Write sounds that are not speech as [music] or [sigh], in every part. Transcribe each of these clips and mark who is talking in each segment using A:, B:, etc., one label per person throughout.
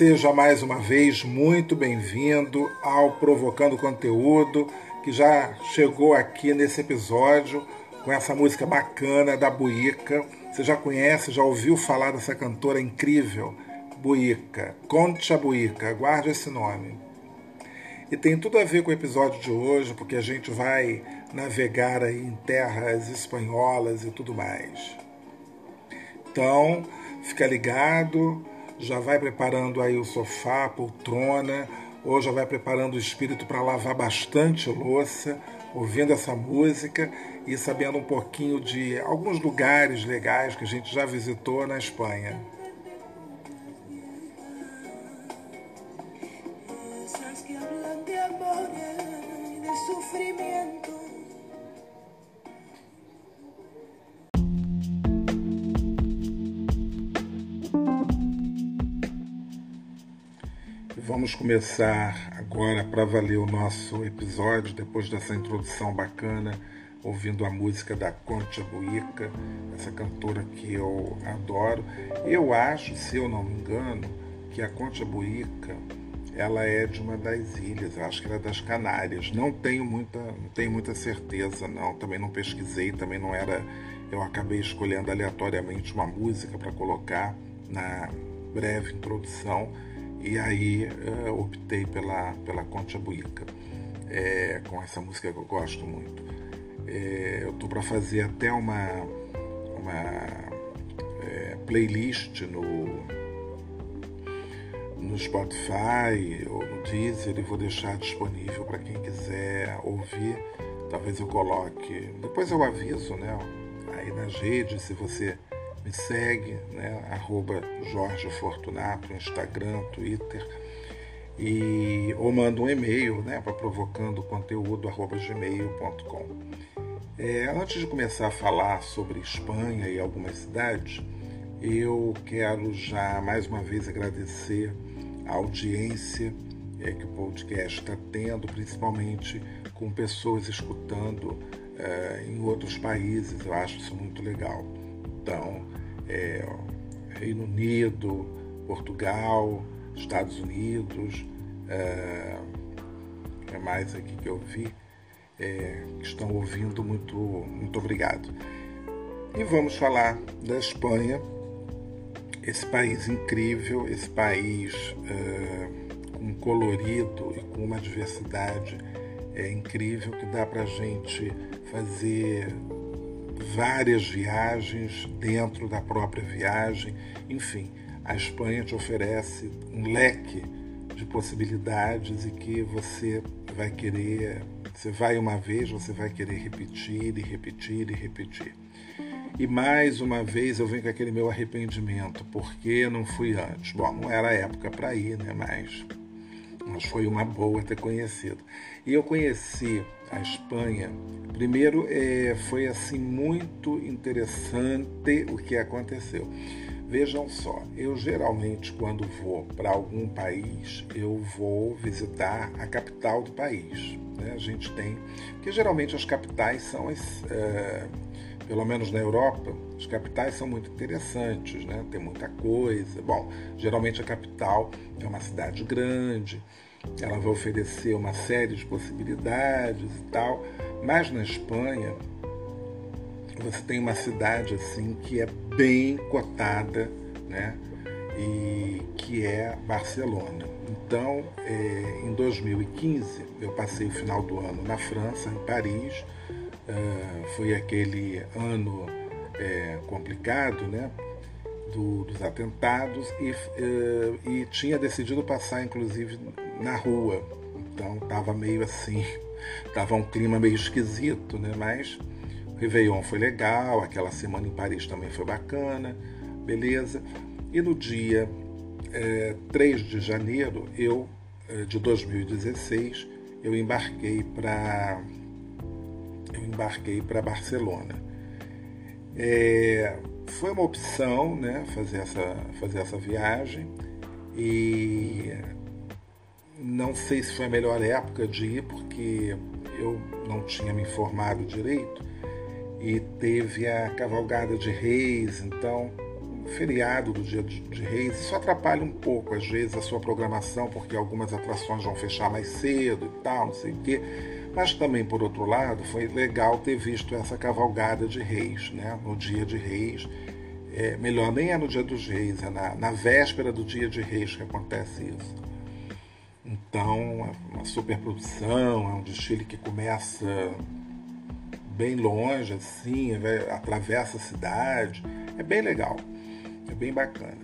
A: Seja mais uma vez muito bem-vindo ao Provocando Conteúdo, que já chegou aqui nesse episódio com essa música bacana da Buica. Você já conhece, já ouviu falar dessa cantora incrível, Buica, Concha Buica, guarde esse nome. E tem tudo a ver com o episódio de hoje, porque a gente vai navegar aí em terras espanholas e tudo mais. Então, fica ligado, já vai preparando aí o sofá, a poltrona, ou já vai preparando o espírito para lavar bastante louça, ouvindo essa música e sabendo um pouquinho de alguns lugares legais que a gente já visitou na Espanha. Vamos começar agora para valer o nosso episódio, depois dessa introdução bacana, ouvindo a música da Concha Buica, essa cantora que eu adoro. Eu acho, se eu não me engano, que a Concha Buica ela é de uma das ilhas, acho que ela é das Canárias. Não tenho muita, não tenho muita certeza, não. Também não pesquisei, também não era. Eu acabei escolhendo aleatoriamente uma música para colocar na breve introdução e aí uh, optei pela, pela Concha Buica, é, com essa música que eu gosto muito. É, eu estou para fazer até uma, uma é, playlist no, no Spotify ou no Deezer e vou deixar disponível para quem quiser ouvir. Talvez eu coloque, depois eu aviso, né? Aí nas redes, se você me segue, né? Arroba Jorge Fortunato, Instagram, Twitter. E, ou manda um e-mail né, para provocando conteúdo arroba gmail.com. É, antes de começar a falar sobre Espanha e algumas cidades, eu quero já mais uma vez agradecer a audiência é, que o podcast está tendo, principalmente com pessoas escutando é, em outros países. Eu acho isso muito legal. Então, é, Reino Unido, Portugal, Estados Unidos, é, é mais aqui que eu vi, é, que estão ouvindo, muito, muito obrigado. E vamos falar da Espanha, esse país incrível, esse país é, com colorido e com uma diversidade é, incrível que dá para a gente fazer várias viagens dentro da própria viagem. Enfim, a Espanha te oferece um leque de possibilidades e que você vai querer, você vai uma vez, você vai querer repetir e repetir e repetir. E mais uma vez eu venho com aquele meu arrependimento, porque não fui antes. Bom, não era época para ir, né? Mas, mas foi uma boa ter conhecido. E eu conheci a Espanha, primeiro é, foi assim muito interessante o que aconteceu. Vejam só, eu geralmente quando vou para algum país, eu vou visitar a capital do país. Né? A gente tem, porque geralmente as capitais são, as, é, pelo menos na Europa, as capitais são muito interessantes, né? tem muita coisa. Bom, geralmente a capital é uma cidade grande, ela vai oferecer uma série de possibilidades e tal, mas na Espanha você tem uma cidade assim que é bem cotada, né? E que é Barcelona. Então, é, em 2015, eu passei o final do ano na França, em Paris. Uh, foi aquele ano é, complicado, né? do, dos atentados e, uh, e tinha decidido passar, inclusive, na rua. Então estava meio assim, [laughs] estava um clima meio esquisito, né? Mas o Réveillon foi legal, aquela semana em Paris também foi bacana, beleza. E no dia é, 3 de janeiro, eu, é, de 2016, eu embarquei para eu embarquei para Barcelona. É, foi uma opção, né, fazer essa fazer essa viagem e não sei se foi a melhor época de ir porque eu não tinha me informado direito e teve a cavalgada de reis, então feriado do dia de, Reis, isso atrapalha um pouco, às vezes, a sua programação, porque algumas atrações vão fechar mais cedo e tal, não sei o quê. Mas também, por outro lado, foi legal ter visto essa cavalgada de reis, né? no dia de reis. É, melhor, nem é no dia dos reis, é na, na véspera do dia de reis que acontece isso. Então, é uma superprodução, é um desfile que começa bem longe, assim, atravessa a cidade. É bem legal. É bem bacana.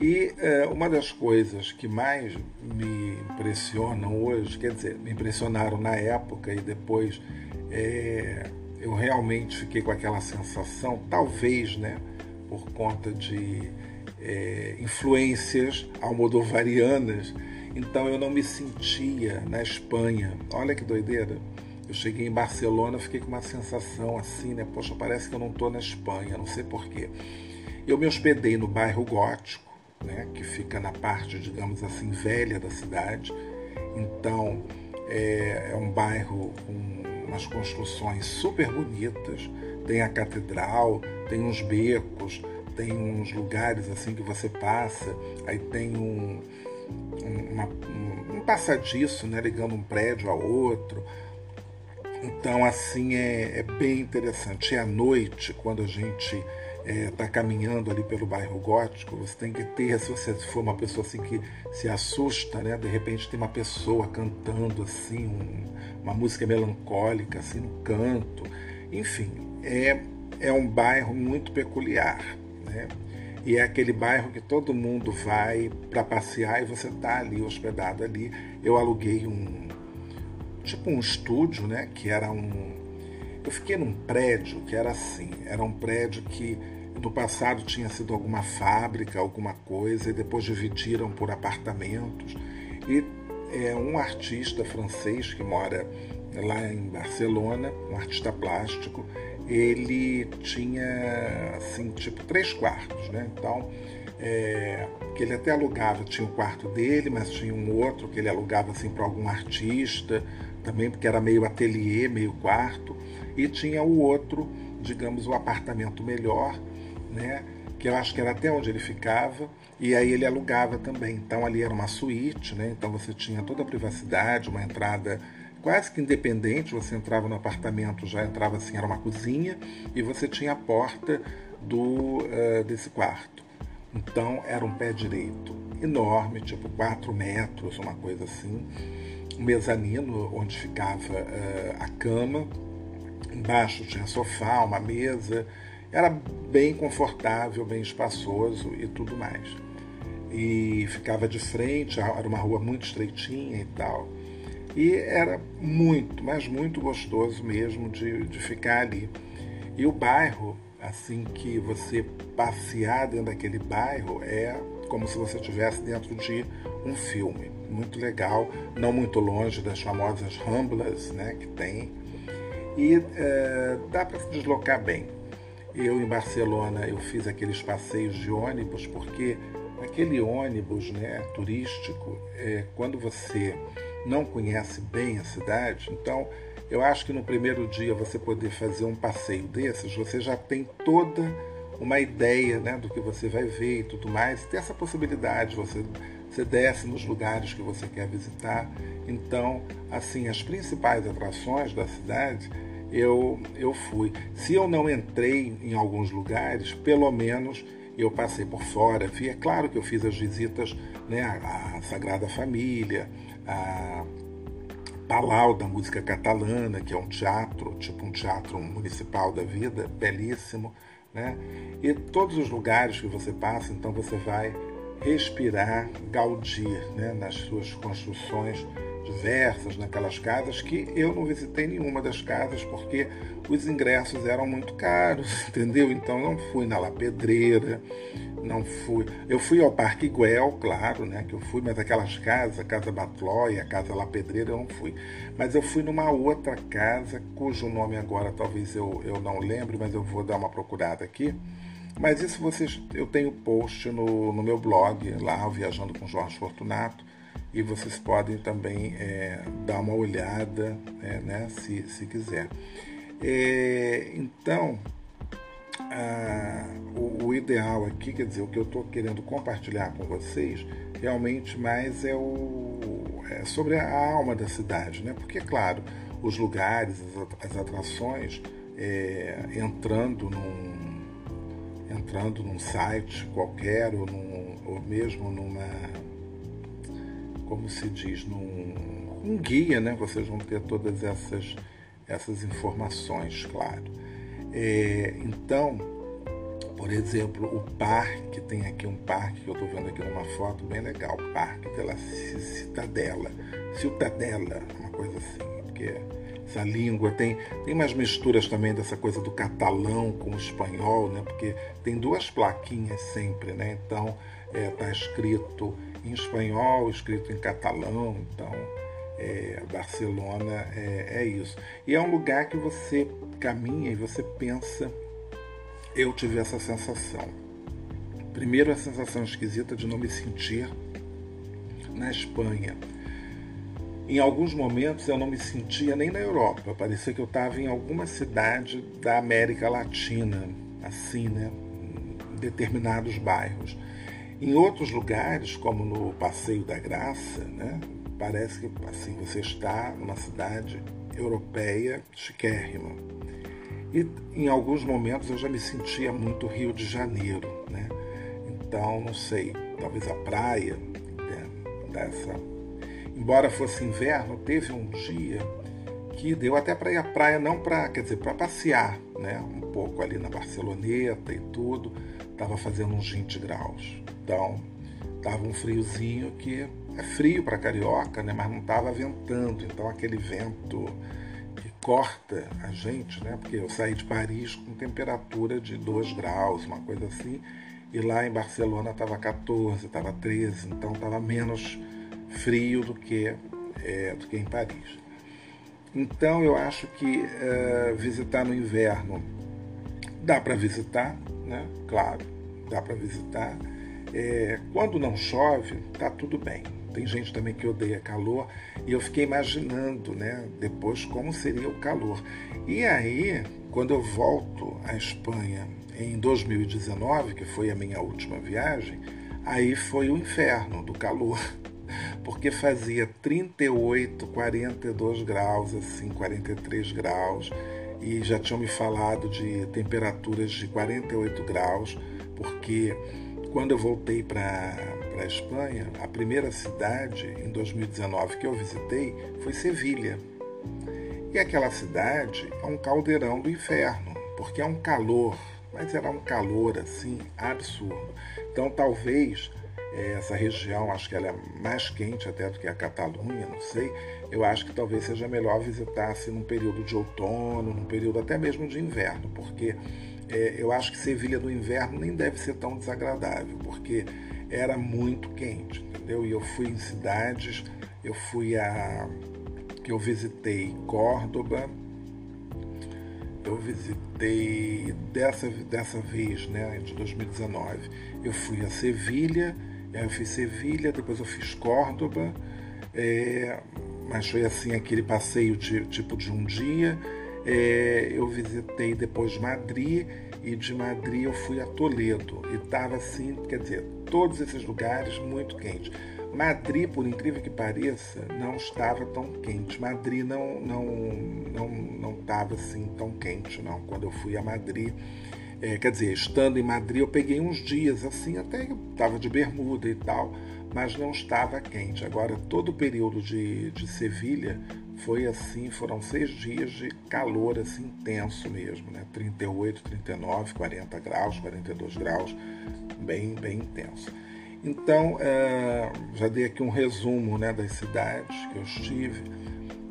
A: E é, uma das coisas que mais me impressionam hoje, quer dizer, me impressionaram na época e depois é, eu realmente fiquei com aquela sensação, talvez, né, por conta de é, influências almodovarianas, então eu não me sentia na Espanha. Olha que doideira. Eu cheguei em Barcelona, fiquei com uma sensação assim, né? Poxa, parece que eu não estou na Espanha, não sei porquê. Eu me hospedei no bairro Gótico, né, que fica na parte, digamos assim, velha da cidade. Então, é, é um bairro com umas construções super bonitas. Tem a catedral, tem uns becos, tem uns lugares assim que você passa, aí tem um, um, uma, um, passadiço né, ligando um prédio a outro. Então, assim, é, é bem interessante. E à noite, quando a gente está é, tá caminhando ali pelo bairro gótico, você tem que ter, se você for uma pessoa assim que se assusta, né? De repente tem uma pessoa cantando assim, um, uma música melancólica assim no canto. Enfim, é, é um bairro muito peculiar, né? E é aquele bairro que todo mundo vai para passear e você está ali hospedado ali. Eu aluguei um tipo um estúdio, né? Que era um eu fiquei num prédio que era assim, era um prédio que no passado tinha sido alguma fábrica, alguma coisa, e depois dividiram por apartamentos. E é um artista francês que mora lá em Barcelona, um artista plástico, ele tinha assim, tipo três quartos, né? Então, é, que ele até alugava, tinha o um quarto dele, mas tinha um outro que ele alugava assim para algum artista, também porque era meio ateliê, meio quarto, e tinha o outro, digamos, o apartamento melhor, né? que eu acho que era até onde ele ficava, e aí ele alugava também. Então ali era uma suíte, né? então você tinha toda a privacidade, uma entrada quase que independente, você entrava no apartamento, já entrava assim, era uma cozinha, e você tinha a porta do, uh, desse quarto. Então era um pé direito enorme, tipo 4 metros, uma coisa assim um mezanino onde ficava uh, a cama, embaixo tinha sofá, uma mesa, era bem confortável, bem espaçoso e tudo mais. E ficava de frente, era uma rua muito estreitinha e tal. E era muito, mas muito gostoso mesmo de, de ficar ali. E o bairro, assim que você passear dentro daquele bairro, é como se você estivesse dentro de um filme muito legal, não muito longe das famosas Ramblas né, que tem. E é, dá para se deslocar bem. Eu em Barcelona eu fiz aqueles passeios de ônibus porque aquele ônibus né, turístico, é, quando você não conhece bem a cidade, então eu acho que no primeiro dia você poder fazer um passeio desses, você já tem toda uma ideia né, do que você vai ver e tudo mais. Tem essa possibilidade, você você desce nos lugares que você quer visitar. Então, assim, as principais atrações da cidade eu, eu fui. Se eu não entrei em alguns lugares, pelo menos eu passei por fora. É claro que eu fiz as visitas né, à Sagrada Família, a Palau da música catalana, que é um teatro, tipo um teatro municipal da vida, belíssimo, né? E todos os lugares que você passa, então você vai respirar Gaudí, né? Nas suas construções diversas naquelas casas que eu não visitei nenhuma das casas porque os ingressos eram muito caros, [laughs] entendeu? Então não fui na La Pedreira, não fui. Eu fui ao Parque Guel, claro, né? Que eu fui, mas aquelas casas, a Casa Batlóia, a Casa La Pedreira, eu não fui. Mas eu fui numa outra casa, cujo nome agora talvez eu, eu não lembre, mas eu vou dar uma procurada aqui. Mas isso vocês, eu tenho post no, no meu blog, lá, Viajando com Jorge Fortunato, e vocês podem também é, dar uma olhada, é, né, se, se quiser. É, então, o, o, ideal aqui, quer dizer, o que eu estou querendo compartilhar com vocês, realmente mais é, o, é sobre a alma da cidade, né? Porque, claro, os lugares, as, as atrações, é, entrando num entrando num site qualquer ou, num, ou mesmo numa como se diz num um guia, né? Vocês vão ter todas essas essas informações, claro. É, então, por exemplo, o parque, tem aqui um parque que eu estou vendo aqui numa foto bem legal, Parque pela Citadela, Citadela, uma coisa assim, porque essa língua tem, tem umas misturas também dessa coisa do catalão com o espanhol, né? Porque tem duas plaquinhas sempre, né? Então está é, tá escrito em espanhol, escrito em catalão, então é, Barcelona é, é, isso. E é um lugar que você caminha e você pensa. Eu tive essa sensação. Primeiro, a sensação esquisita de não me sentir na Espanha. Em alguns momentos eu não me sentia nem na Europa, parecia que eu estava em alguma cidade da América Latina, assim, né? Em determinados bairros. Em outros lugares, como no Passeio da Graça, né? parece que assim você está numa cidade europeia chiquérrima. E em alguns momentos eu já me sentia muito Rio de Janeiro, né? Então, não sei, talvez a praia né, dessa. Embora fosse inverno, teve um dia que deu até para ir à praia, não para, quer dizer, para passear, né? Um pouco ali na Barceloneta e tudo. Tava fazendo uns 20 graus. Então, tava um friozinho que é frio para carioca, né? Mas não estava ventando, então aquele vento que corta a gente, né? Porque eu saí de Paris com temperatura de 2 graus, uma coisa assim, e lá em Barcelona estava 14, estava 13, então estava menos frio do que, é, do que em Paris. Então eu acho que é, visitar no inverno dá para visitar, né? Claro, dá para visitar. É, quando não chove, tá tudo bem. Tem gente também que odeia calor e eu fiquei imaginando, né, depois como seria o calor. E aí, quando eu volto à Espanha em 2019, que foi a minha última viagem, aí foi o inferno do calor, [laughs] porque fazia 38, 42 graus, assim, 43 graus, e já tinham me falado de temperaturas de 48 graus, porque quando eu voltei para a Espanha, a primeira cidade em 2019 que eu visitei foi Sevilha. E aquela cidade é um caldeirão do inferno, porque é um calor, mas era um calor assim absurdo. Então talvez essa região, acho que ela é mais quente até do que a Catalunha, não sei. Eu acho que talvez seja melhor visitar assim, num período de outono, num período até mesmo de inverno, porque é, eu acho que Sevilha no inverno nem deve ser tão desagradável, porque era muito quente, entendeu? E eu fui em cidades, eu fui a. eu visitei Córdoba, eu visitei dessa, dessa vez, né, de 2019, eu fui a Sevilha, eu fiz Sevilha, depois eu fiz Córdoba, é, mas foi assim aquele passeio de, tipo de um dia. É, eu visitei depois Madrid e de Madrid eu fui a Toledo e estava assim, quer dizer, todos esses lugares muito quentes. Madrid, por incrível que pareça, não estava tão quente. Madrid não não não não estava assim tão quente não. Quando eu fui a Madrid, é, quer dizer, estando em Madrid, eu peguei uns dias assim, até estava de bermuda e tal, mas não estava quente. Agora todo o período de, de Sevilha foi assim, foram seis dias de calor assim intenso mesmo, né? 38, 39, 40 graus, 42 graus, bem, bem intenso. Então, é, já dei aqui um resumo né, das cidades que eu estive.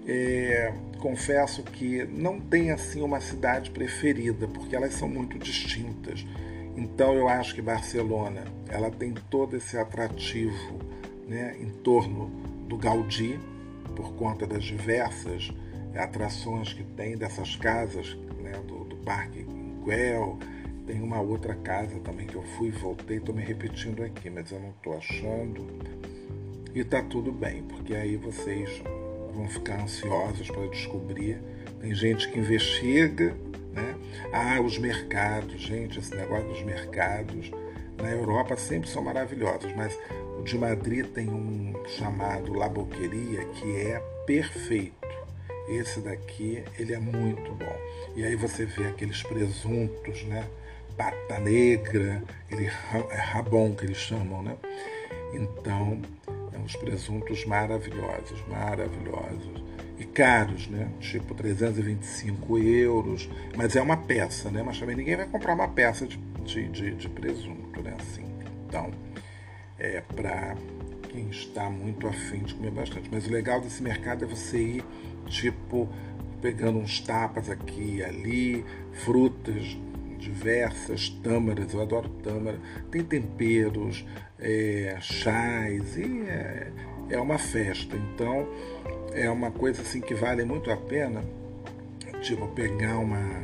A: É, confesso que não tem assim uma cidade preferida, porque elas são muito distintas. Então, eu acho que Barcelona ela tem todo esse atrativo né, em torno do Gaudí, por conta das diversas atrações que tem dessas casas, né, do, do Parque Güell, tem uma outra casa também que eu fui e voltei, estou me repetindo aqui, mas eu não estou achando. E tá tudo bem, porque aí vocês vão ficar ansiosos para descobrir. Tem gente que investiga, né? Ah, os mercados, gente, esse negócio dos mercados na Europa sempre são maravilhosos, mas o de Madrid tem um chamado La Boqueria que é perfeito. Esse daqui, ele é muito bom. E aí você vê aqueles presuntos, né? Pata negra, ele é rabon que eles chamam, né? Então, é uns presuntos maravilhosos, maravilhosos. E caros, né? Tipo 325 euros. Mas é uma peça, né? Mas também ninguém vai comprar uma peça de, de, de, de presunto, né? Assim. Então, é para quem está muito afim de comer bastante. Mas o legal desse mercado é você ir, tipo, pegando uns tapas aqui e ali, frutas diversas, tâmaras, eu adoro tâmara, tem temperos, é, chás, e é, é uma festa. Então, é uma coisa assim que vale muito a pena, tipo, pegar uma,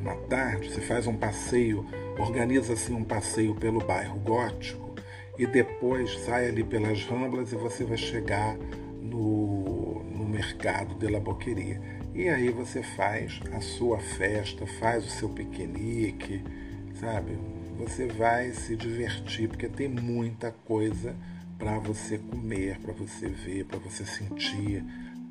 A: uma tarde, você faz um passeio, organiza assim um passeio pelo bairro gótico e depois sai ali pelas ramblas e você vai chegar no, no mercado de la Boqueria. E aí você faz a sua festa, faz o seu piquenique, sabe? Você vai se divertir, porque tem muita coisa para você comer, para você ver, para você sentir.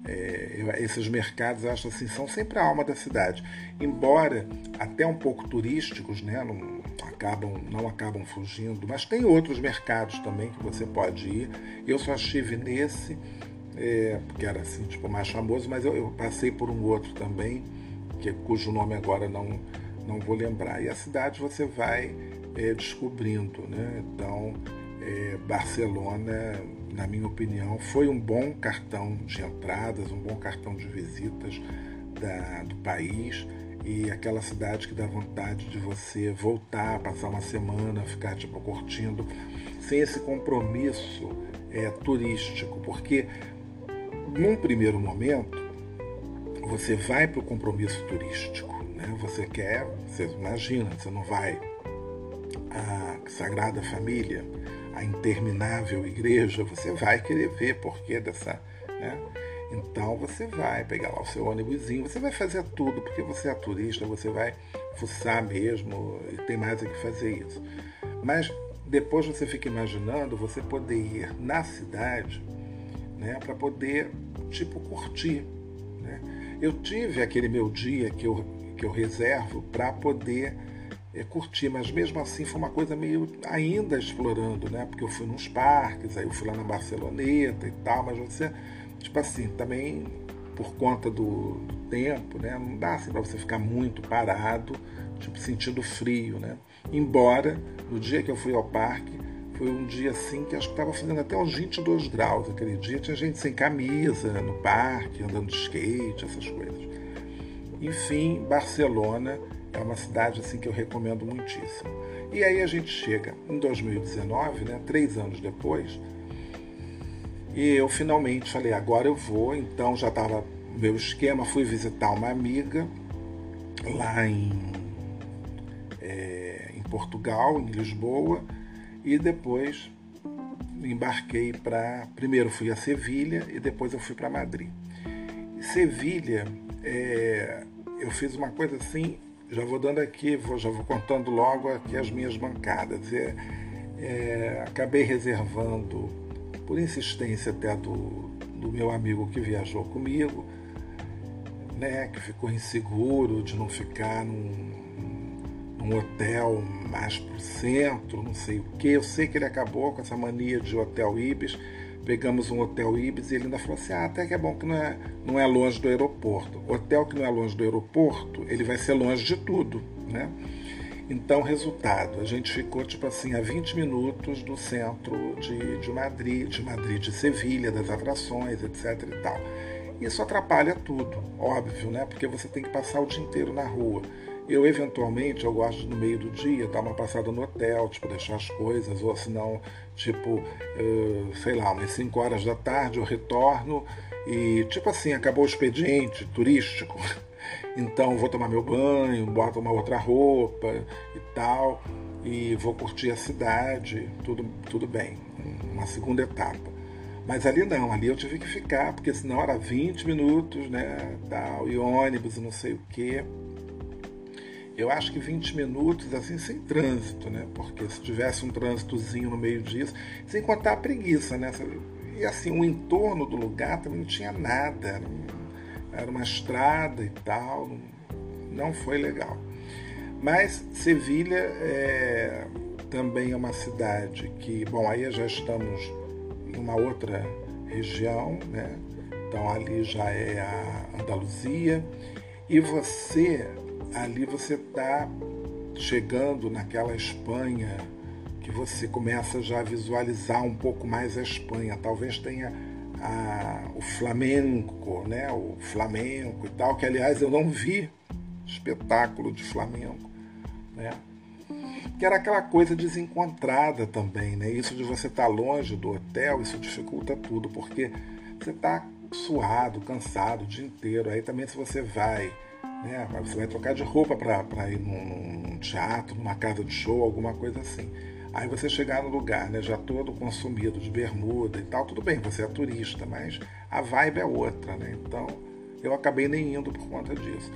A: É, esses mercados, eu acho assim, são sempre a alma da cidade. Embora até um pouco turísticos, né, não acabam, não acabam fugindo, mas tem outros mercados também que você pode ir. Eu só estive nesse é, porque era assim, tipo, mais famoso, mas eu, eu, passei por um outro também, que, cujo nome agora não, não vou lembrar. E a cidade você vai é, descobrindo, né? Então, é, Barcelona, na minha opinião, foi um bom cartão de entradas, um bom cartão de visitas da, do país e aquela cidade que dá vontade de você voltar, passar uma semana, ficar tipo curtindo, sem esse compromisso é, turístico, porque num primeiro momento, você vai para o compromisso turístico. Né? Você quer, você imagina, você não vai à Sagrada Família, à interminável igreja, você vai querer ver porquê dessa. Né? Então você vai pegar lá o seu ônibusinho, você vai fazer tudo, porque você é turista, você vai fuçar mesmo, e tem mais o que fazer isso. Mas depois você fica imaginando você poder ir na cidade né, para poder tipo curtir. Né? Eu tive aquele meu dia que eu, que eu reservo para poder é, curtir, mas mesmo assim foi uma coisa meio ainda explorando, né? Porque eu fui nos parques, aí eu fui lá na Barceloneta e tal, mas você, tipo assim, também por conta do, do tempo, né? Não dá assim para você ficar muito parado, tipo sentindo frio, né? Embora no dia que eu fui ao parque foi um dia assim que acho que estava fazendo até uns 22 graus aquele dia. Tinha gente sem camisa no parque, andando de skate, essas coisas. Enfim, Barcelona é uma cidade assim que eu recomendo muitíssimo. E aí a gente chega em 2019, né, três anos depois, e eu finalmente falei, agora eu vou. Então já estava meu esquema, fui visitar uma amiga lá em, é, em Portugal, em Lisboa, e depois embarquei para. Primeiro fui a Sevilha e depois eu fui para Madrid. Sevilha, é, eu fiz uma coisa assim, já vou dando aqui, vou, já vou contando logo aqui as minhas bancadas. É, é, acabei reservando, por insistência até do, do meu amigo que viajou comigo, né, que ficou inseguro de não ficar num, um hotel mais pro centro, não sei o que. Eu sei que ele acabou com essa mania de hotel Ibis, pegamos um hotel Ibis e ele ainda falou assim: ah, até que é bom que não é, não é longe do aeroporto. Hotel que não é longe do aeroporto, ele vai ser longe de tudo, né? Então, resultado, a gente ficou tipo assim a 20 minutos do centro de, de Madrid, de Madrid, de Sevilha, das atrações, etc e tal. Isso atrapalha tudo, óbvio, né? Porque você tem que passar o dia inteiro na rua. Eu, eventualmente, eu gosto no meio do dia dar uma passada no hotel, tipo, deixar as coisas, ou senão, tipo, uh, sei lá, umas 5 horas da tarde eu retorno e, tipo assim, acabou o expediente turístico, [laughs] então vou tomar meu banho, boto uma outra roupa e tal, e vou curtir a cidade, tudo, tudo bem, uma segunda etapa. Mas ali não, ali eu tive que ficar, porque senão era 20 minutos, né, tal, e ônibus e não sei o quê eu acho que 20 minutos, assim, sem trânsito, né? Porque se tivesse um trânsitozinho no meio disso, sem contar a preguiça, né? E assim, o entorno do lugar também não tinha nada. Era uma estrada e tal, não foi legal. Mas Sevilha é, também é uma cidade que, bom, aí já estamos em uma outra região, né? Então ali já é a Andaluzia. E você ali você está chegando naquela Espanha que você começa já a visualizar um pouco mais a Espanha. Talvez tenha a, o flamenco, né? o flamenco e tal, que aliás eu não vi espetáculo de flamenco. Né? Que era aquela coisa desencontrada também, né? Isso de você estar tá longe do hotel, isso dificulta tudo, porque você está suado, cansado o dia inteiro. Aí também se você vai né? Você vai trocar de roupa para ir num, num, teatro, numa casa de show, alguma coisa assim. Aí você chegar no lugar, né, já todo consumido de bermuda e tal, tudo bem, você é turista, mas a vibe é outra, né? Então eu acabei nem indo por conta disso.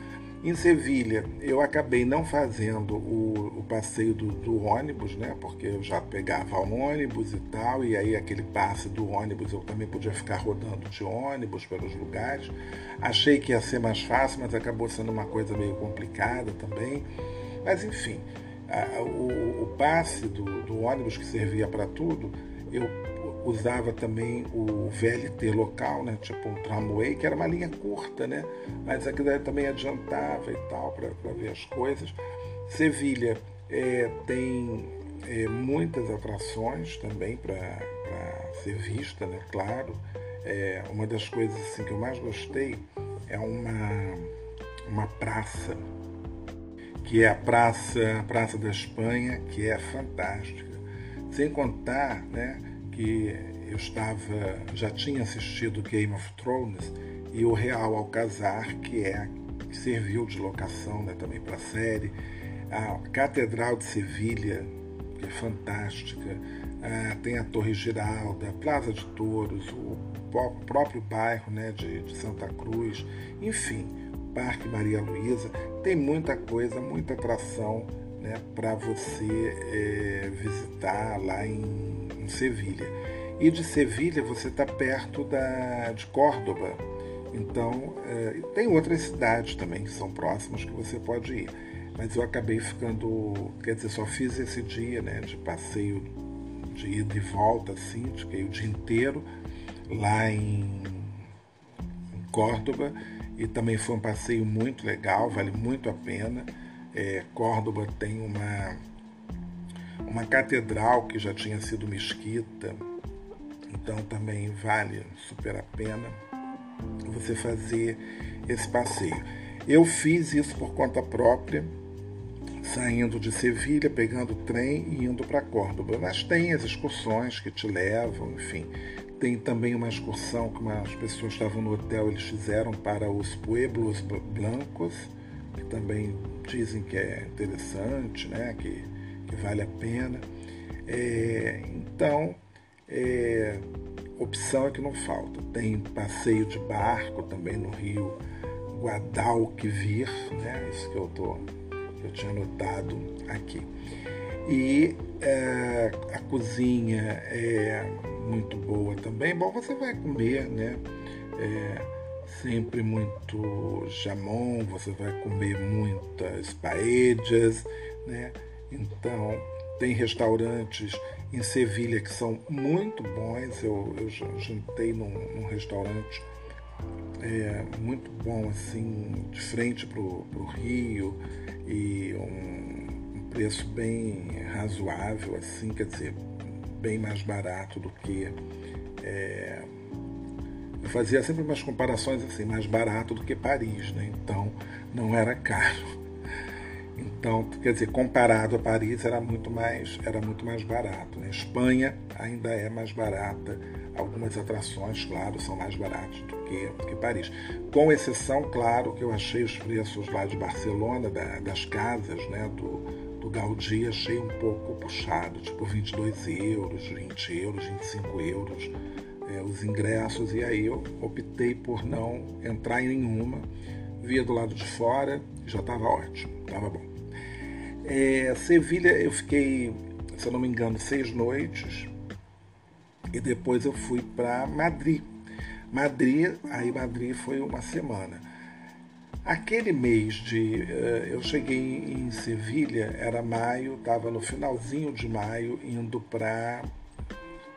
A: Em Sevilha, eu acabei não fazendo o, o passeio do, do, ônibus, né? Porque eu já pegava ônibus e tal, e aí aquele passe do ônibus eu também podia ficar rodando de ônibus pelos lugares. Achei que ia ser mais fácil, mas acabou sendo uma coisa meio complicada também. Mas enfim, a, o, o, passe do, do ônibus que servia para tudo, eu usava também o VLT local, né, tipo um tramway, que era uma linha curta, né, mas aquilo também adiantava e tal para ver as coisas. Sevilha é, tem é, muitas atrações também para ser vista, né, claro. É, uma das coisas assim, que eu mais gostei é uma, uma praça, que é a Praça, Praça da Espanha, que é fantástica. Sem contar, né, que eu estava, já tinha assistido Game of Thrones e o Real Alcazar, que é que serviu de locação né, também para a série, a Catedral de Sevilha, que é fantástica, ah, tem a Torre Giralda, a Plaza de Touros, o próprio bairro né, de, de Santa Cruz, enfim, Parque Maria Luísa, tem muita coisa, muita atração né, para você é, visitar lá em em Sevilha. E de Sevilha você está perto da, de Córdoba. Então, é, tem outras cidades também que são próximas que você pode ir. Mas eu acabei ficando, quer dizer, só fiz esse dia né, de passeio de ida e volta, assim, fiquei o dia inteiro lá em, em Córdoba. E também foi um passeio muito legal, vale muito a pena. É, Córdoba tem uma uma catedral que já tinha sido mesquita, então também vale super a pena você fazer esse passeio. Eu fiz isso por conta própria, saindo de Sevilha, pegando trem e indo para Córdoba. Mas tem as excursões que te levam, enfim. Tem também uma excursão que umas pessoas estavam no hotel, eles fizeram para os Pueblos Blancos, que também dizem que é interessante, né? que que vale a pena. É, então, é, opção é que não falta. Tem passeio de barco também no rio Guadalquivir, né? Isso que eu, tô, eu tinha anotado aqui. E é, a cozinha é muito boa também. Bom, você vai comer, né? É, sempre muito jamon, você vai comer muitas paellas, né? Então, tem restaurantes em Sevilha que são muito bons. Eu, eu jantei num, num restaurante é, muito bom, assim, de frente para o rio e um, um, preço bem razoável, assim, quer dizer, bem mais barato do que. É, eu fazia sempre umas comparações assim, mais barato do que Paris, né? Então não era caro. Então, quer dizer, comparado a Paris era muito mais, era muito mais barato. Né? Espanha ainda é mais barata. Algumas atrações, claro, são mais baratas do que, do que Paris. Com exceção, claro, que eu achei os preços lá de Barcelona, da, das casas, né, do, do Gaudí, achei um pouco puxado, tipo 22 euros, 20 euros, 25 euros é, os ingressos. E aí eu optei por não entrar em nenhuma. Via do lado de fora, já estava ótimo, estava bom. É, Sevilha eu fiquei, se eu não me engano, seis noites e depois eu fui para Madrid. Madrid, aí Madrid foi uma semana. Aquele mês de. Uh, eu cheguei em Sevilha, era maio, estava no finalzinho de maio, indo para.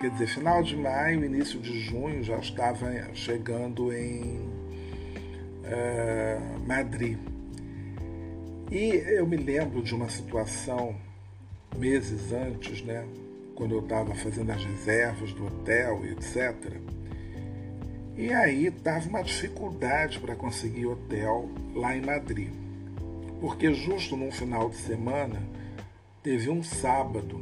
A: Quer dizer, final de maio, início de junho, já estava chegando em uh, Madrid. E eu me lembro de uma situação meses antes, né, quando eu estava fazendo as reservas do hotel e etc. E aí estava uma dificuldade para conseguir hotel lá em Madrid. Porque justo num final de semana teve um sábado,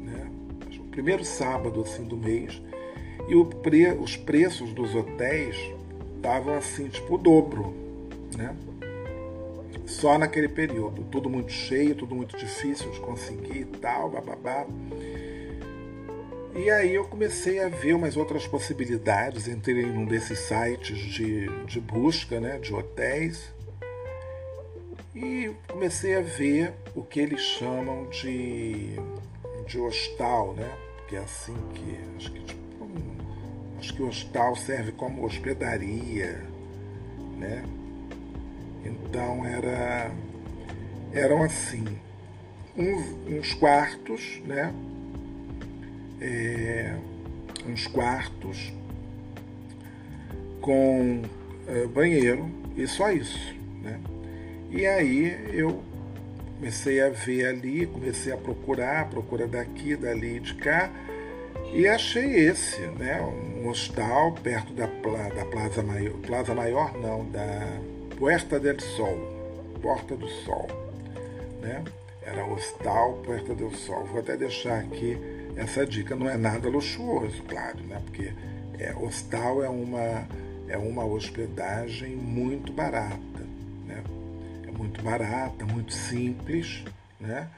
A: né, o primeiro sábado assim do mês, e pre, os preços dos hotéis estavam assim, tipo o dobro, né? só naquele período. Tudo muito cheio, tudo muito difícil de conseguir e tal, bababá. E aí eu comecei a ver umas outras possibilidades, entrei em um desses sites de, de busca, né, de hotéis, e comecei a ver o que eles chamam de, de hostal, né, que é assim que, acho que, tipo, acho que o hostal serve como hospedaria, né, então era, eram assim, uns, uns quartos, né? É, uns quartos com é, banheiro e só isso, né? E aí eu comecei a ver ali, comecei a procurar, procura daqui, dali, de cá, e achei esse, né? Um hostal perto da, da Plaza Maior, Plaza Maior não, da Puerta del Sol, Porta do Sol, né? Era Hostal Puerta del Sol. Vou até deixar aqui essa dica. Não é nada luxuoso, claro, né? Porque é, hostal é uma é uma hospedagem muito barata, né? É muito barata, muito simples, né?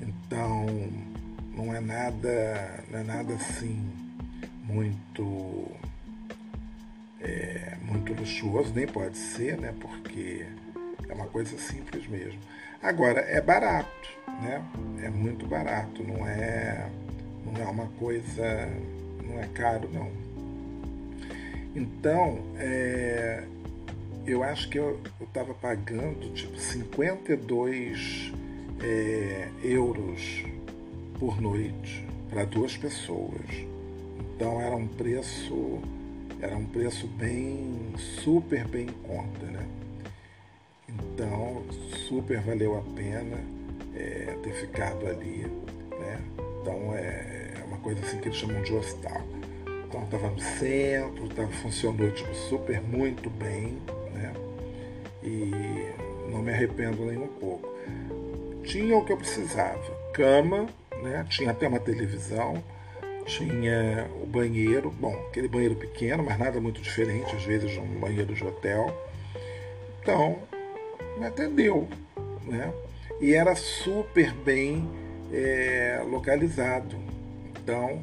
A: Então não é nada não é nada assim muito é, muito luxuoso, nem pode ser, né? Porque é uma coisa simples mesmo. Agora, é barato, né? É muito barato, não é, não é uma coisa, não é caro, não. Então, é, eu acho que eu estava pagando tipo 52 é, euros por noite para duas pessoas. Então era um preço era um preço bem, super bem em conta, né? Então, super valeu a pena é, ter ficado ali, né? Então, é, é uma coisa assim que eles chamam de hostal. Então, estava no centro, tava, funcionou tipo, super muito bem, né? E não me arrependo nem um pouco. Tinha o que eu precisava, cama, né? Tinha até uma televisão, tinha o banheiro, bom, aquele banheiro pequeno, mas nada muito diferente, às vezes, de um banheiro de hotel. Então, me atendeu, né? E era super bem é, localizado. Então,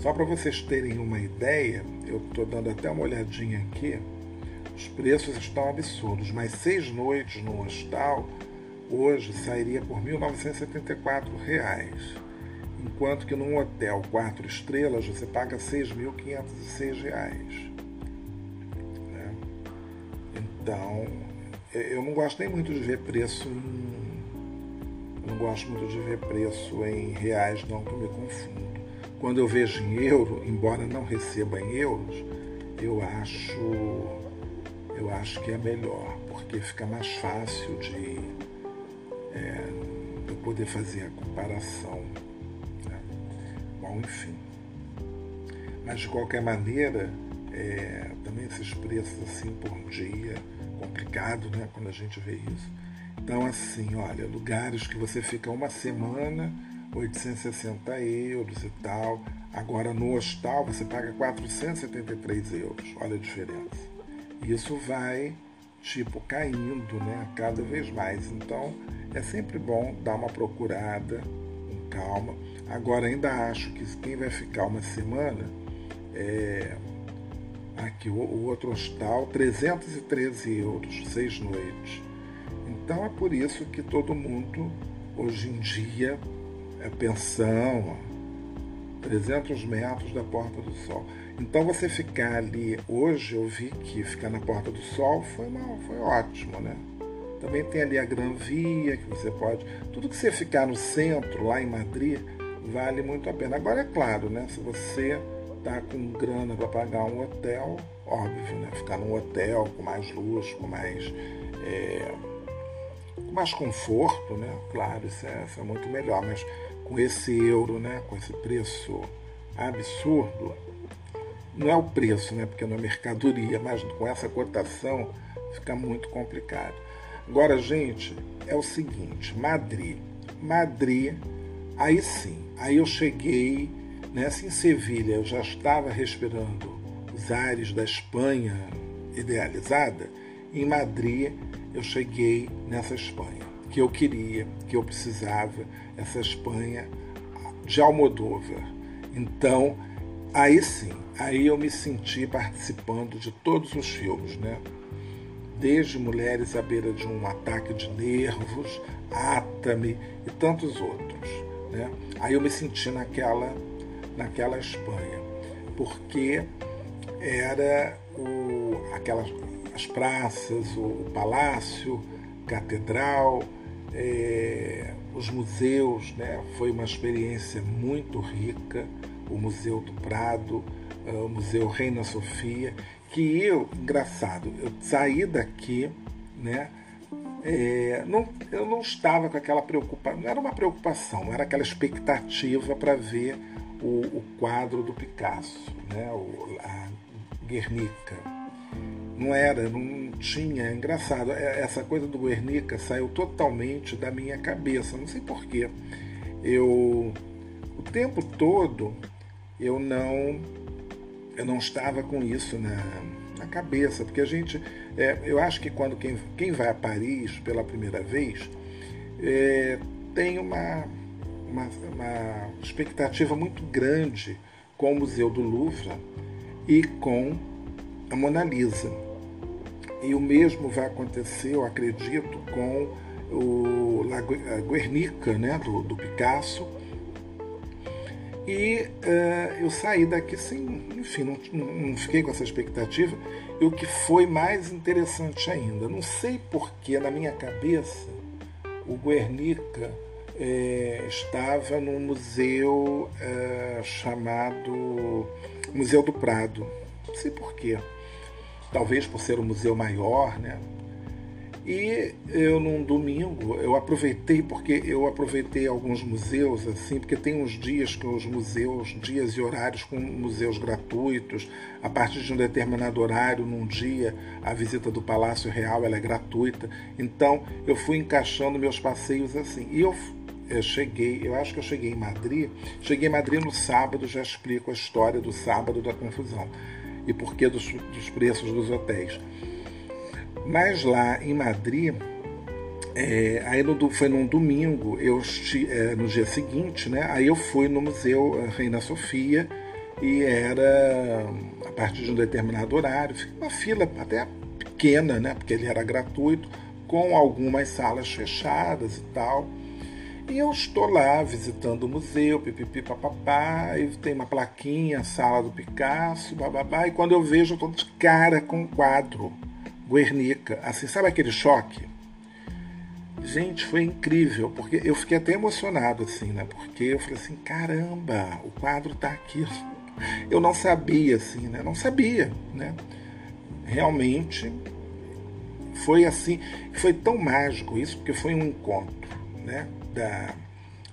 A: só para vocês terem uma ideia, eu estou dando até uma olhadinha aqui, os preços estão absurdos, mas seis noites no hostal hoje sairia por 1.974 reais enquanto que num hotel quatro estrelas você paga R$ 6.506. Né? Então, eu não gosto nem muito de ver preço em não gosto muito de ver preço em reais, não, que eu me confundo. Quando eu vejo em euro, embora não receba em euros, eu acho, eu acho que é melhor, porque fica mais fácil de é, eu poder fazer a comparação. Bom, enfim. Mas de qualquer maneira, é, também esses preços assim por dia, complicado, né? Quando a gente vê isso. Então, assim, olha, lugares que você fica uma semana, 860 euros e tal. Agora no hostal você paga 473 euros. Olha a diferença. Isso vai, tipo, caindo, né? Cada vez mais. Então, é sempre bom dar uma procurada com calma. Agora, ainda acho que quem vai ficar uma semana, é, aqui o, o outro hostal, 313 euros, seis noites. Então é por isso que todo mundo, hoje em dia, é pensão, 300 metros da Porta do Sol. Então você ficar ali, hoje eu vi que ficar na Porta do Sol foi, uma, foi ótimo, né? Também tem ali a Gran Via, que você pode. Tudo que você ficar no centro, lá em Madrid, vale muito a pena. Agora é claro, né? Se você tá com grana para pagar um hotel, óbvio, né? Ficar num hotel com mais luxo, com mais. É, com mais conforto, né? Claro, isso é, isso é muito melhor, mas com esse euro, né? Com esse preço absurdo, não é o preço, né? Porque não é mercadoria, mas com essa cotação fica muito complicado. Agora, gente, é o seguinte: Madrid. Madrid, aí sim, aí eu cheguei, nessa em Sevilha, eu já estava respirando os ares da Espanha idealizada. Em Madrid, eu cheguei nessa Espanha que eu queria, que eu precisava, essa Espanha de Almodóvar. Então, aí sim, aí eu me senti participando de todos os filmes, né? desde Mulheres à beira de um ataque de nervos, Atame e tantos outros. Né? Aí eu me senti naquela, naquela Espanha, porque era o, aquelas, as praças, o, o palácio, catedral, é, os museus, né? foi uma experiência muito rica, o Museu do Prado, é, o Museu Reina Sofia, que eu, engraçado, eu saí daqui, né? É, não, eu não estava com aquela preocupação, não era uma preocupação, era aquela expectativa para ver o, o, quadro do Picasso, né? O, a Guernica. Não era, não tinha. É engraçado, é, essa coisa do Guernica saiu totalmente da minha cabeça, não sei porquê. Eu, o tempo todo, eu não eu não estava com isso na, na cabeça, porque a gente, é, eu acho que quando quem, quem vai a Paris pela primeira vez é, tem uma, uma, uma expectativa muito grande com o Museu do Louvre e com a Mona Lisa. E o mesmo vai acontecer, eu acredito, com o La Guernica, né, do, do Picasso, e uh, eu saí daqui sem, enfim, não, não, fiquei com essa expectativa. E o que foi mais interessante ainda, não sei porquê, na minha cabeça, o Guernica é, estava num museu é, chamado Museu do Prado. Não sei porquê. Talvez por ser um museu maior, né? E eu num domingo, eu aproveitei porque eu aproveitei alguns museus assim, porque tem uns dias que os museus, dias e horários com museus gratuitos, a partir de um determinado horário num dia, a visita do Palácio Real ela é gratuita. Então, eu fui encaixando meus passeios assim. E eu, eu cheguei, eu acho que eu cheguei em Madrid, cheguei em Madrid no sábado, já explico a história do sábado da confusão e porquê dos, dos preços dos hotéis. Mas lá em Madrid, é, aí no, foi num domingo, eu é, no dia seguinte, né? Aí eu fui no Museu eh, Reina Sofia e era a partir de um determinado horário, uma fila até pequena, né? Porque ele era gratuito, com algumas salas fechadas e tal. E eu estou lá visitando o museu, pipipi, papapá, e tem uma plaquinha, sala do Picasso, bababá, e quando eu vejo, eu estou de cara com o quadro Guernica, assim, sabe aquele choque? Gente, foi incrível, porque eu fiquei até emocionado, assim, né? Porque eu falei assim, caramba, o quadro tá aqui. [laughs] Eu não sabia, assim, né? Não sabia, né? Realmente foi assim, foi tão mágico isso, porque foi um encontro, né? Da,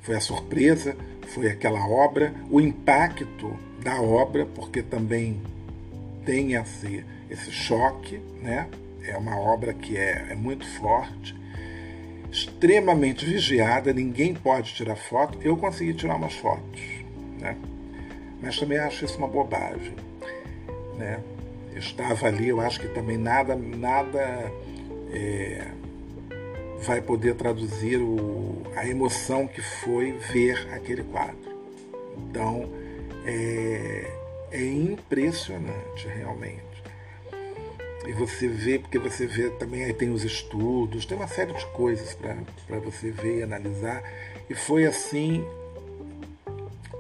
A: foi a surpresa, foi aquela obra, o impacto da obra, porque também tem esse, esse choque, né? É uma obra que é, é muito forte, extremamente vigiada, ninguém pode tirar foto. Eu consegui tirar umas fotos, né? Mas também acho isso uma bobagem, né? Eu estava ali, eu acho que também nada, nada é, vai poder traduzir o, a emoção que foi ver aquele quadro. Então, é, é impressionante realmente. E você vê, porque você vê também, aí tem os estudos, tem uma série de coisas para você ver e analisar. E foi assim,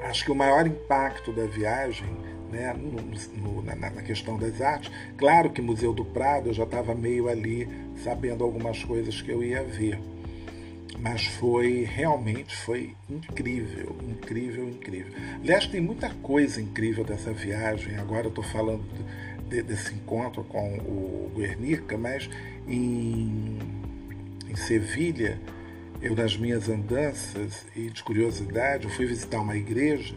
A: acho que o maior impacto da viagem né, no, no, na, na, questão das artes. Claro que Museu do Prado eu já estava meio ali sabendo algumas coisas que eu ia ver. Mas foi realmente foi incrível, incrível, incrível. Aliás, tem muita coisa incrível dessa viagem. Agora eu estou falando de, desse encontro com o Guernica, mas em, em Sevilha, eu nas minhas andanças e de curiosidade, eu fui visitar uma igreja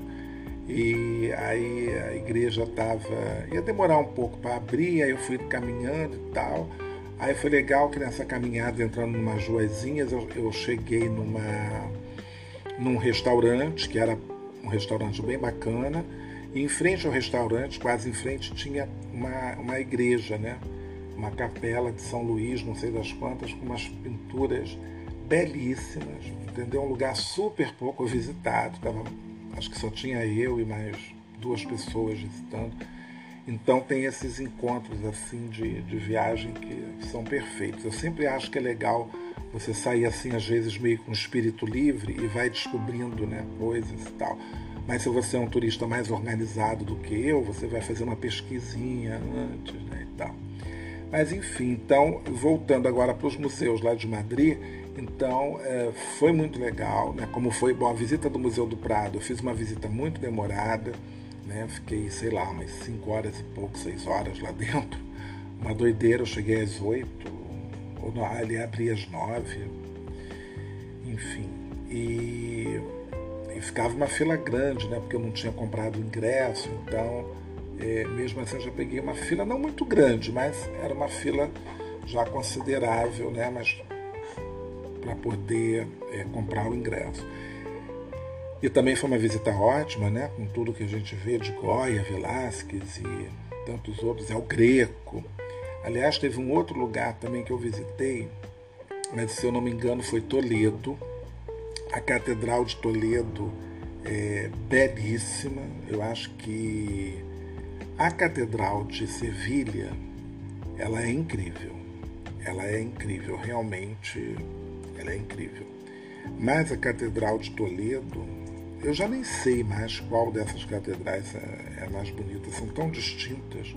A: e aí a igreja estava. ia demorar um pouco para abrir, aí eu fui caminhando e tal. Aí foi legal que nessa caminhada, entrando numas ruazinhas, eu, eu cheguei numa, num restaurante, que era um restaurante bem bacana, e em frente ao restaurante, quase em frente, tinha uma, uma igreja, né? Uma capela de São Luís, não sei das quantas, com umas pinturas belíssimas, entendeu? Um lugar super pouco visitado, tava acho que só tinha eu e mais duas pessoas visitando. Então tem esses encontros assim de, de viagem que, que são perfeitos. Eu sempre acho que é legal você sair assim, às vezes, meio com espírito livre e vai descobrindo né, coisas e tal. Mas se você é um turista mais organizado do que eu, você vai fazer uma pesquisinha antes né, e tal. Mas enfim, então, voltando agora para os museus lá de Madrid, então, é, foi muito legal, né? Como foi, bom, a visita do Museu do Prado, eu fiz uma visita muito demorada, né? Fiquei, sei lá, umas 5 horas e pouco, 6 horas lá dentro. Uma doideira, eu cheguei às 8, ou ali abri às 9, enfim. E, e, ficava uma fila grande, né? Porque eu não tinha comprado ingresso, então, é, mesmo assim, eu já peguei uma fila não muito grande, mas era uma fila já considerável, né? Mas para poder é, comprar o ingresso. E também foi uma visita ótima, né? com tudo que a gente vê de Goya, Velázquez e tantos outros, é o Greco. Aliás, teve um outro lugar também que eu visitei, mas se eu não me engano foi Toledo. A Catedral de Toledo é belíssima. Eu acho que a Catedral de Sevilha, ela é incrível. Ela é incrível, realmente ela é incrível. Mas a Catedral de Toledo, eu já nem sei mais qual dessas catedrais é, é mais bonita, são tão distintas,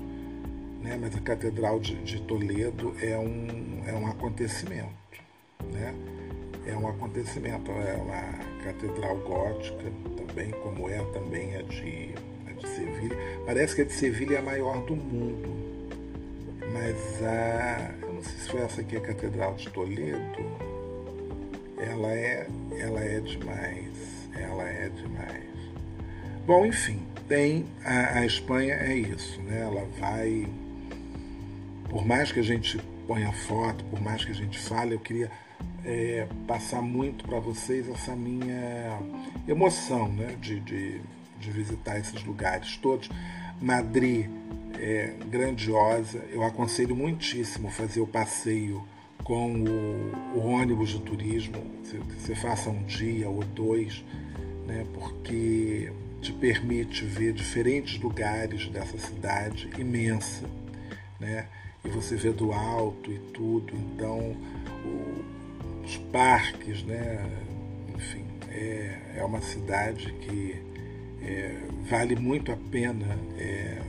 A: né? mas a Catedral de, de Toledo é um, é um acontecimento. É um acontecimento, é uma catedral gótica também, como é também a de, a de Sevilha. Parece que a de Sevilha é a maior do mundo, mas a, eu não sei se foi essa aqui a Catedral de Toledo, ela é, ela é demais, ela é demais. Bom, enfim, tem a, a Espanha é isso, né? Ela vai, por mais que a gente ponha foto, por mais que a gente fale, eu queria é, passar muito para vocês essa minha emoção, né? De, de, de visitar esses lugares todos. Madrid é grandiosa, eu aconselho muitíssimo fazer o passeio com o, o ônibus de turismo, que você faça um dia ou dois, né, porque te permite ver diferentes lugares dessa cidade imensa, né, e você vê do alto e tudo, então o, os parques, né, enfim, é, é uma cidade que é, vale muito a pena é,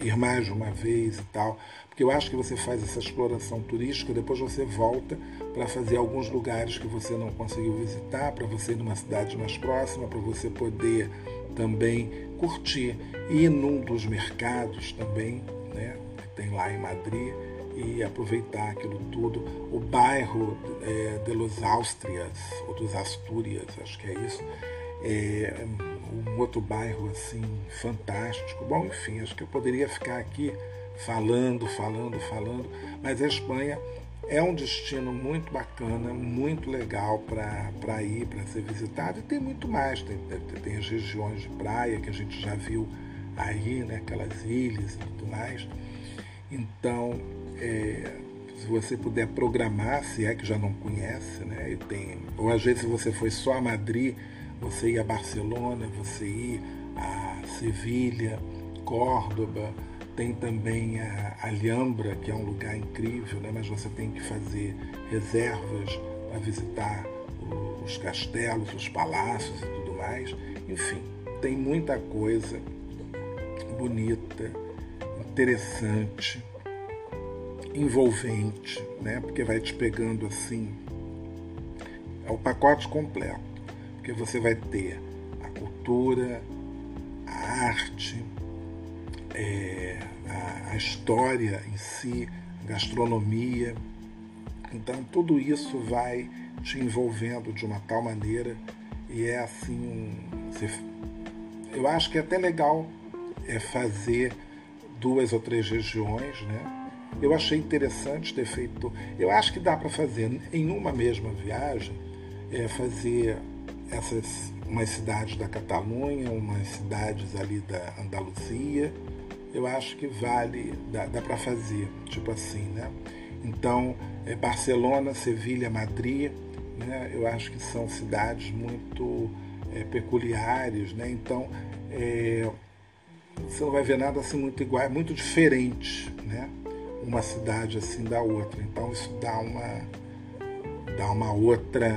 A: ir mais de uma vez e tal, porque eu acho que você faz essa exploração turística, depois você volta para fazer alguns lugares que você não conseguiu visitar, para você ir numa cidade mais próxima, para você poder também curtir. Ir num dos mercados também, né, que tem lá em Madrid, e aproveitar aquilo tudo. O bairro é, de Los Austrias, ou dos Astúrias, acho que é isso, é um outro bairro assim fantástico. Bom, enfim, acho que eu poderia ficar aqui falando, falando, falando, mas a Espanha é um destino muito bacana, muito legal para ir, para ser visitado. E tem muito mais, tem, tem, as regiões de praia que a gente já viu aí, né, aquelas ilhas e tudo mais. Então, é, se você puder programar, se é que já não conhece, né, e tem, ou às vezes você foi só a Madrid, você ir a Barcelona, você ir a Sevilha, Córdoba, tem também a Alhambra, que é um lugar incrível, né? mas você tem que fazer reservas para visitar os castelos, os palácios e tudo mais. Enfim, tem muita coisa bonita, interessante, envolvente, né? porque vai te pegando assim. É o pacote completo, porque você vai ter a cultura, a arte, é, a, a história em si, a gastronomia. Então tudo isso vai te envolvendo de uma tal maneira e é assim um, eu acho que é até legal é fazer duas ou três regiões, né? Eu achei interessante ter feito. Eu acho que dá para fazer em uma mesma viagem, é, fazer essas umas cidades da Catalunha, umas cidades ali da Andaluzia, eu acho que vale, dá, dá para fazer, tipo assim, né? Então, é Barcelona, Sevilha, Madrid, né? Eu acho que são cidades muito é, peculiares, né? Então, é, você não vai ver nada assim muito igual, é muito diferente, né? Uma cidade assim da outra. Então, isso dá uma, dá uma outra,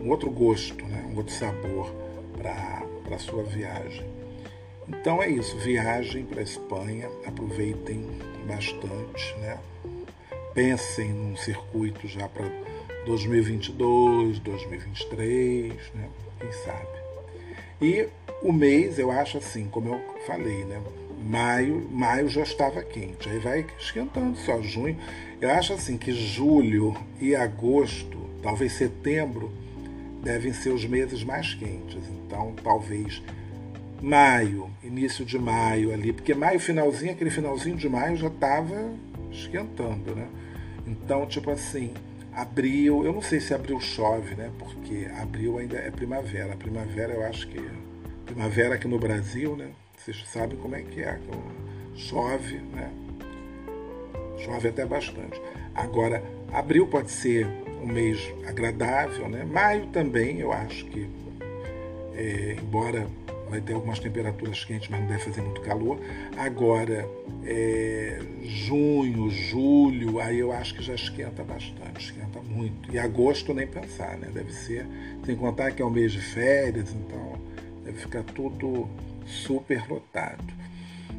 A: um outro gosto, né? Um outro sabor para a sua viagem. Então é isso, viagem para a Espanha, aproveitem bastante, né? Pensem num circuito já para 2022, 2023, né? Quem sabe. E o mês, eu acho assim, como eu falei, né? Maio, maio já estava quente, aí vai esquentando só junho. Eu acho assim que julho e agosto, talvez setembro, devem ser os meses mais quentes. Então, talvez maio, início de maio ali, porque maio, finalzinho, aquele finalzinho de maio já estava esquentando, né? Então, tipo assim, abril, eu não sei se abril chove, né? Porque abril ainda é primavera. A primavera eu acho que. Primavera aqui no Brasil, né? Vocês sabem como é que é. Chove, né? Chove até bastante. Agora, abril pode ser um mês agradável, né? Maio também, eu acho que, é, embora vai ter algumas temperaturas quentes, mas não deve fazer muito calor. Agora, é, junho, julho, aí eu acho que já esquenta bastante, esquenta muito. E agosto nem pensar, né? Deve ser, sem contar que é o mês de férias, então deve ficar tudo super lotado.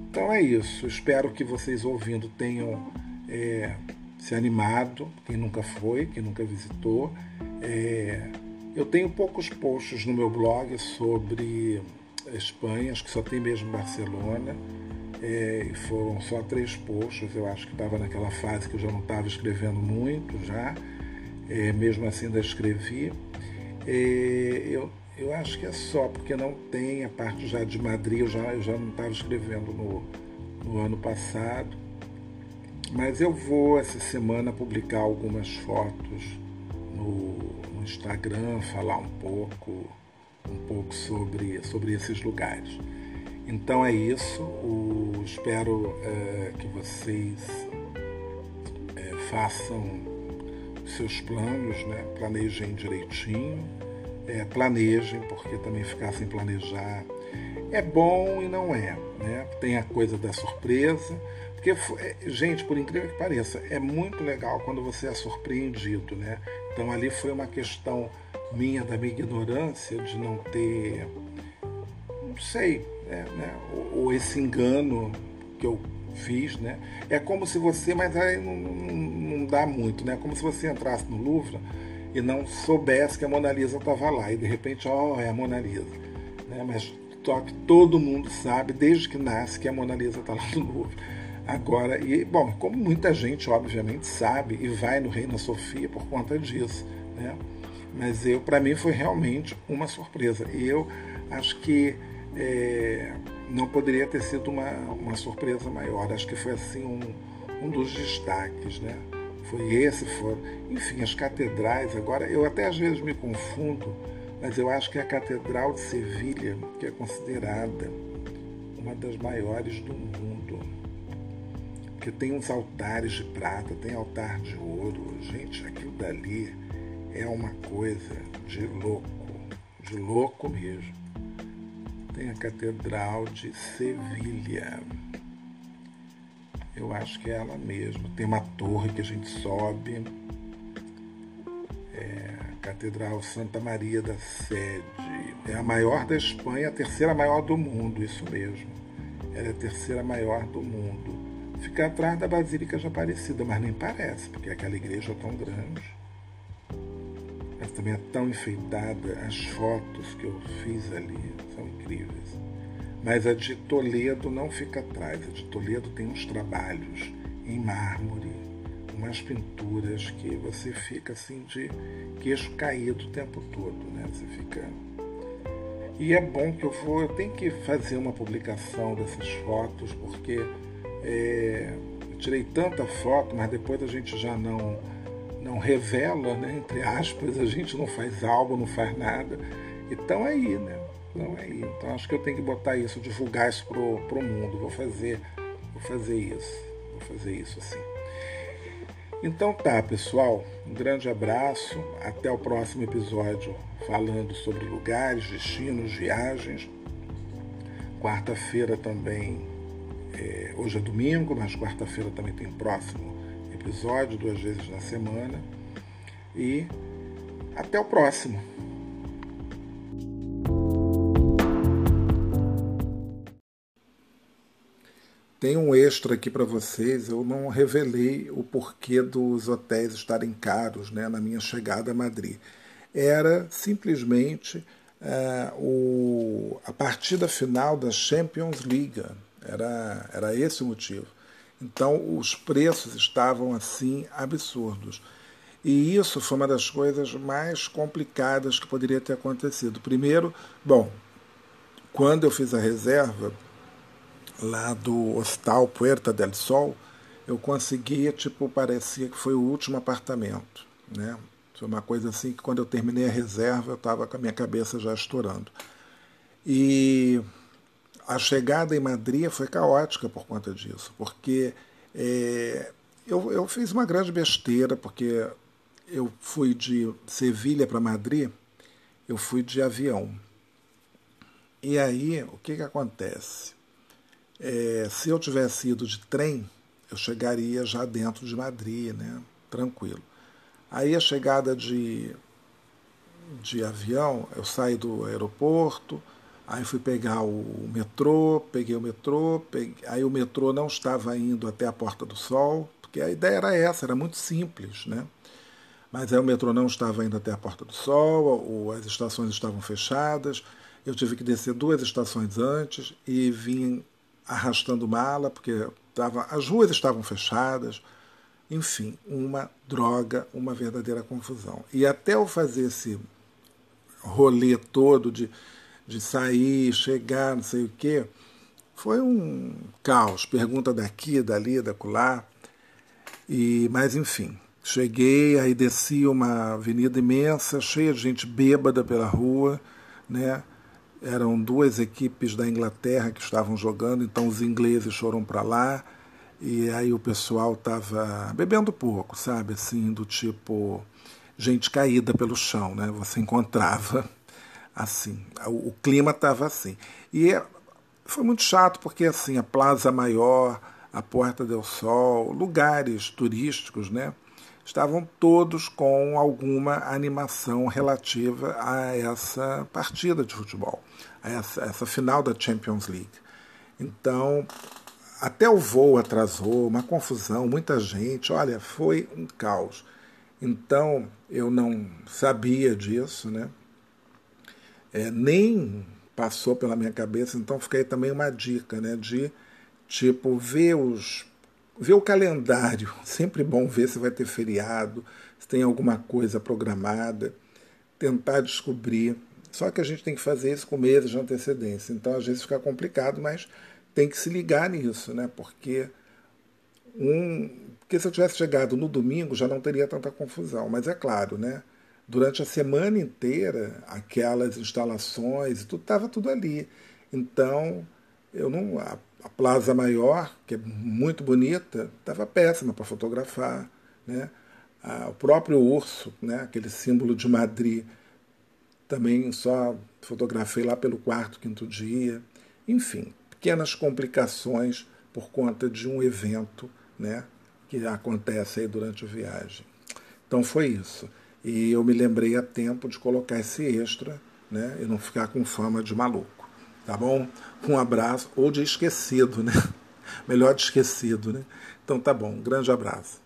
A: Então é isso. Espero que vocês ouvindo tenham é, se animado, quem nunca foi, quem nunca visitou. É, eu tenho poucos posts no meu blog sobre Espanha, acho que só tem mesmo Barcelona. É, e foram só três posts, eu acho que estava naquela fase que eu já não estava escrevendo muito já, é, mesmo assim ainda escrevi. É, eu, eu acho que é só, porque não tem a parte já de Madrid, eu já, eu já não estava escrevendo no, no ano passado. Mas eu vou essa semana publicar algumas fotos no, no Instagram, falar um pouco um pouco sobre, sobre esses lugares. Então é isso. O, espero é, que vocês é, façam seus planos, né? planejem direitinho, é, planejem, porque também ficar sem planejar é bom e não é. Né? Tem a coisa da surpresa. Porque, é, gente, por incrível que pareça, é muito legal quando você é surpreendido. Né? Então ali foi uma questão minha, da minha ignorância, de não ter, não sei, né, né, ou, ou, esse engano que eu fiz, né? É como se você, mas aí não, não, não dá muito, né? Como se você entrasse no Louvre e não soubesse que a Mona Lisa estava lá e de repente, ó, oh, é a Mona Lisa, né? Mas só que todo mundo sabe desde que nasce que a Mona Lisa está lá no Louvre. Agora, e bom, como muita gente obviamente sabe e vai no Reina Sofia por conta disso, né? Mas eu, para mim, foi realmente uma surpresa. E eu acho que é, não poderia ter sido uma, uma surpresa maior. Acho que foi assim um, um dos destaques, né? Foi esse, foi. Enfim, as catedrais. Agora, eu até às vezes me confundo, mas eu acho que a Catedral de Sevilha, que é considerada uma das maiores do mundo, porque tem uns altares de prata, tem altar de ouro. Gente, aquilo dali é uma coisa de louco, de louco mesmo. Tem a Catedral de Sevilha. Eu acho que é ela mesma. Tem uma torre que a gente sobe. É, Catedral Santa Maria da Sede. É a maior da Espanha, a terceira maior do mundo, isso mesmo. Ela é a terceira maior do mundo. Fica atrás da Basílica de Aparecida, mas nem parece, porque aquela igreja é tão grande mas também é tão enfeitada. As fotos que eu fiz ali são incríveis. Mas a de Toledo não fica atrás. A de Toledo tem uns trabalhos em mármore, umas pinturas que você fica assim de queixo caído o tempo todo, né? Você fica. E é bom que eu vou, eu tenho que fazer uma publicação dessas fotos, porque é, eu tirei tanta foto, mas depois a gente já não não revela, né, entre aspas, a gente não faz álbum, não faz nada. Então aí, né? Então aí. Então acho que eu tenho que botar isso, divulgar isso pro, pro mundo. Vou fazer, vou fazer isso. Vou fazer isso assim. Então tá, pessoal. Um grande abraço. Até o próximo episódio falando sobre lugares, destinos, viagens. Quarta-feira também. É, hoje é domingo, mas quarta-feira também tem próximo episódio, duas vezes na semana. E até o próximo. Tem um extra aqui para vocês. Eu não revelei o porquê dos hotéis estarem caros né, na minha chegada a Madrid. Era simplesmente é, o, a partida final da Champions League. Era, era esse o motivo. Então os preços estavam assim absurdos. E isso foi uma das coisas mais complicadas que poderia ter acontecido. Primeiro, bom, quando eu fiz a reserva lá do Hostal Puerta del Sol, eu conseguia, tipo, parecia que foi o último apartamento, né? Foi uma coisa assim que quando eu terminei a reserva eu estava com a minha cabeça já estourando. E a chegada em Madrid foi caótica por conta disso, porque é, eu, eu fiz uma grande besteira, porque eu fui de Sevilha para Madrid, eu fui de avião. E aí, o que, que acontece? É, se eu tivesse ido de trem, eu chegaria já dentro de Madrid, né? tranquilo. Aí a chegada de, de avião, eu saí do aeroporto, Aí fui pegar o metrô, peguei o metrô, peguei... aí o metrô não estava indo até a Porta do Sol, porque a ideia era essa, era muito simples, né? Mas aí o metrô não estava indo até a Porta do Sol, as estações estavam fechadas, eu tive que descer duas estações antes e vim arrastando mala, porque tava, as ruas estavam fechadas, enfim, uma droga, uma verdadeira confusão. E até eu fazer esse rolê todo de de sair, chegar, não sei o quê. Foi um caos, pergunta daqui, dali, da lá. E, mas enfim, cheguei, aí desci uma avenida imensa, cheia de gente bêbada pela rua, né? Eram duas equipes da Inglaterra que estavam jogando, então os ingleses foram para lá e aí o pessoal estava bebendo pouco, sabe? Assim, do tipo gente caída pelo chão, né? Você encontrava [laughs] assim. O, o clima estava assim. E é, foi muito chato porque assim a Plaza Maior, a Porta del Sol, lugares turísticos, né, estavam todos com alguma animação relativa a essa partida de futebol, a essa, essa final da Champions League. Então até o voo atrasou, uma confusão, muita gente, olha, foi um caos. Então eu não sabia disso, né? É, nem passou pela minha cabeça, então fiquei também uma dica, né? De tipo ver os ver o calendário, sempre bom ver se vai ter feriado, se tem alguma coisa programada, tentar descobrir. Só que a gente tem que fazer isso com meses de antecedência, então às vezes fica complicado, mas tem que se ligar nisso, né? Porque um, porque se eu tivesse chegado no domingo já não teria tanta confusão. Mas é claro, né? Durante a semana inteira, aquelas instalações, tudo estava tudo ali. Então, eu não a, Plaza Maior, que é muito bonita, estava péssima para fotografar, né? o próprio urso, né? Aquele símbolo de Madrid, também só fotografei lá pelo quarto, quinto dia. Enfim, pequenas complicações por conta de um evento né, que acontece aí durante a viagem. Então foi isso. E eu me lembrei a tempo de colocar esse extra né, e não ficar com fama de maluco. Tá bom? Um abraço, ou de esquecido, né? [laughs] Melhor de esquecido, né? Então tá bom, um grande abraço.